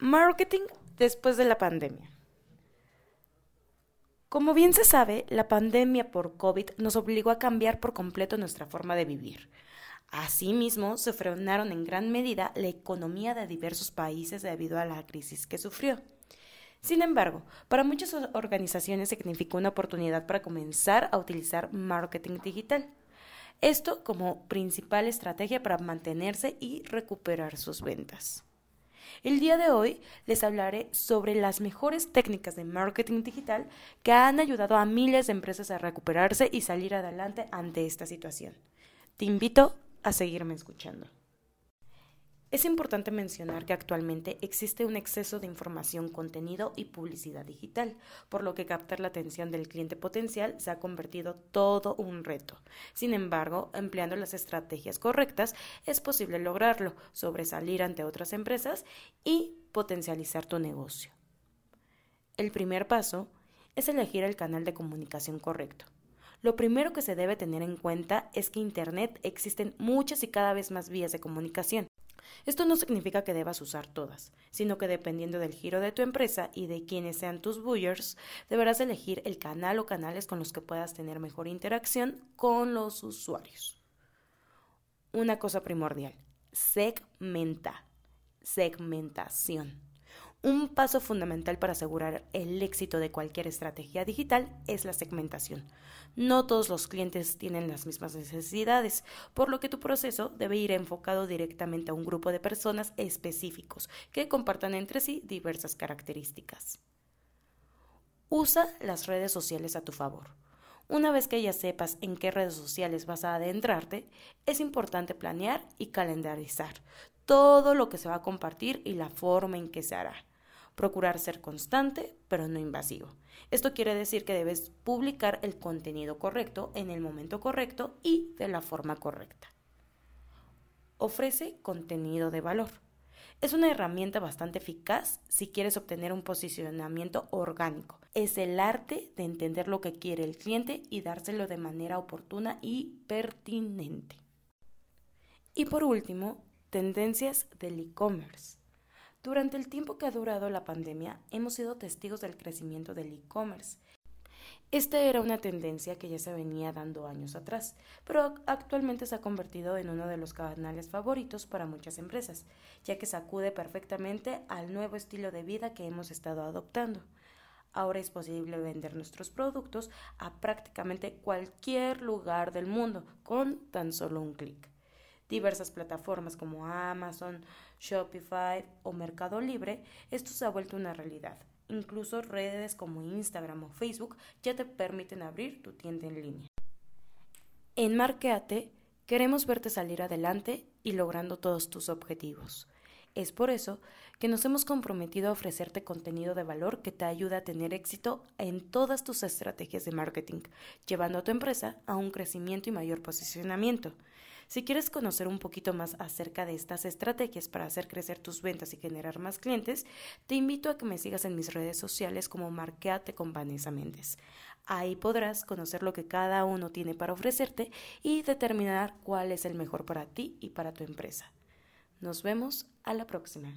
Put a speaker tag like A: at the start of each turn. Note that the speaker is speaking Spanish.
A: Marketing después de la pandemia. Como bien se sabe, la pandemia por COVID nos obligó a cambiar por completo nuestra forma de vivir. Asimismo, se frenaron en gran medida la economía de diversos países debido a la crisis que sufrió. Sin embargo, para muchas organizaciones significó una oportunidad para comenzar a utilizar marketing digital. Esto como principal estrategia para mantenerse y recuperar sus ventas. El día de hoy les hablaré sobre las mejores técnicas de marketing digital que han ayudado a miles de empresas a recuperarse y salir adelante ante esta situación. Te invito a seguirme escuchando. Es importante mencionar que actualmente existe un exceso de información, contenido y publicidad digital, por lo que captar la atención del cliente potencial se ha convertido todo un reto. Sin embargo, empleando las estrategias correctas es posible lograrlo, sobresalir ante otras empresas y potencializar tu negocio. El primer paso es elegir el canal de comunicación correcto. Lo primero que se debe tener en cuenta es que Internet existen muchas y cada vez más vías de comunicación. Esto no significa que debas usar todas, sino que dependiendo del giro de tu empresa y de quiénes sean tus buyers, deberás elegir el canal o canales con los que puedas tener mejor interacción con los usuarios. Una cosa primordial, segmenta, segmentación. Un paso fundamental para asegurar el éxito de cualquier estrategia digital es la segmentación. No todos los clientes tienen las mismas necesidades, por lo que tu proceso debe ir enfocado directamente a un grupo de personas específicos que compartan entre sí diversas características. Usa las redes sociales a tu favor. Una vez que ya sepas en qué redes sociales vas a adentrarte, es importante planear y calendarizar todo lo que se va a compartir y la forma en que se hará. Procurar ser constante, pero no invasivo. Esto quiere decir que debes publicar el contenido correcto en el momento correcto y de la forma correcta. Ofrece contenido de valor. Es una herramienta bastante eficaz si quieres obtener un posicionamiento orgánico. Es el arte de entender lo que quiere el cliente y dárselo de manera oportuna y pertinente. Y por último, tendencias del e-commerce. Durante el tiempo que ha durado la pandemia, hemos sido testigos del crecimiento del e-commerce. Esta era una tendencia que ya se venía dando años atrás, pero actualmente se ha convertido en uno de los canales favoritos para muchas empresas, ya que sacude perfectamente al nuevo estilo de vida que hemos estado adoptando. Ahora es posible vender nuestros productos a prácticamente cualquier lugar del mundo con tan solo un clic diversas plataformas como Amazon, Shopify o Mercado Libre, esto se ha vuelto una realidad. Incluso redes como Instagram o Facebook ya te permiten abrir tu tienda en línea. En Markeate queremos verte salir adelante y logrando todos tus objetivos. Es por eso que nos hemos comprometido a ofrecerte contenido de valor que te ayude a tener éxito en todas tus estrategias de marketing, llevando a tu empresa a un crecimiento y mayor posicionamiento. Si quieres conocer un poquito más acerca de estas estrategias para hacer crecer tus ventas y generar más clientes, te invito a que me sigas en mis redes sociales como Marqueate con Vanessa Méndez. Ahí podrás conocer lo que cada uno tiene para ofrecerte y determinar cuál es el mejor para ti y para tu empresa. Nos vemos a la próxima.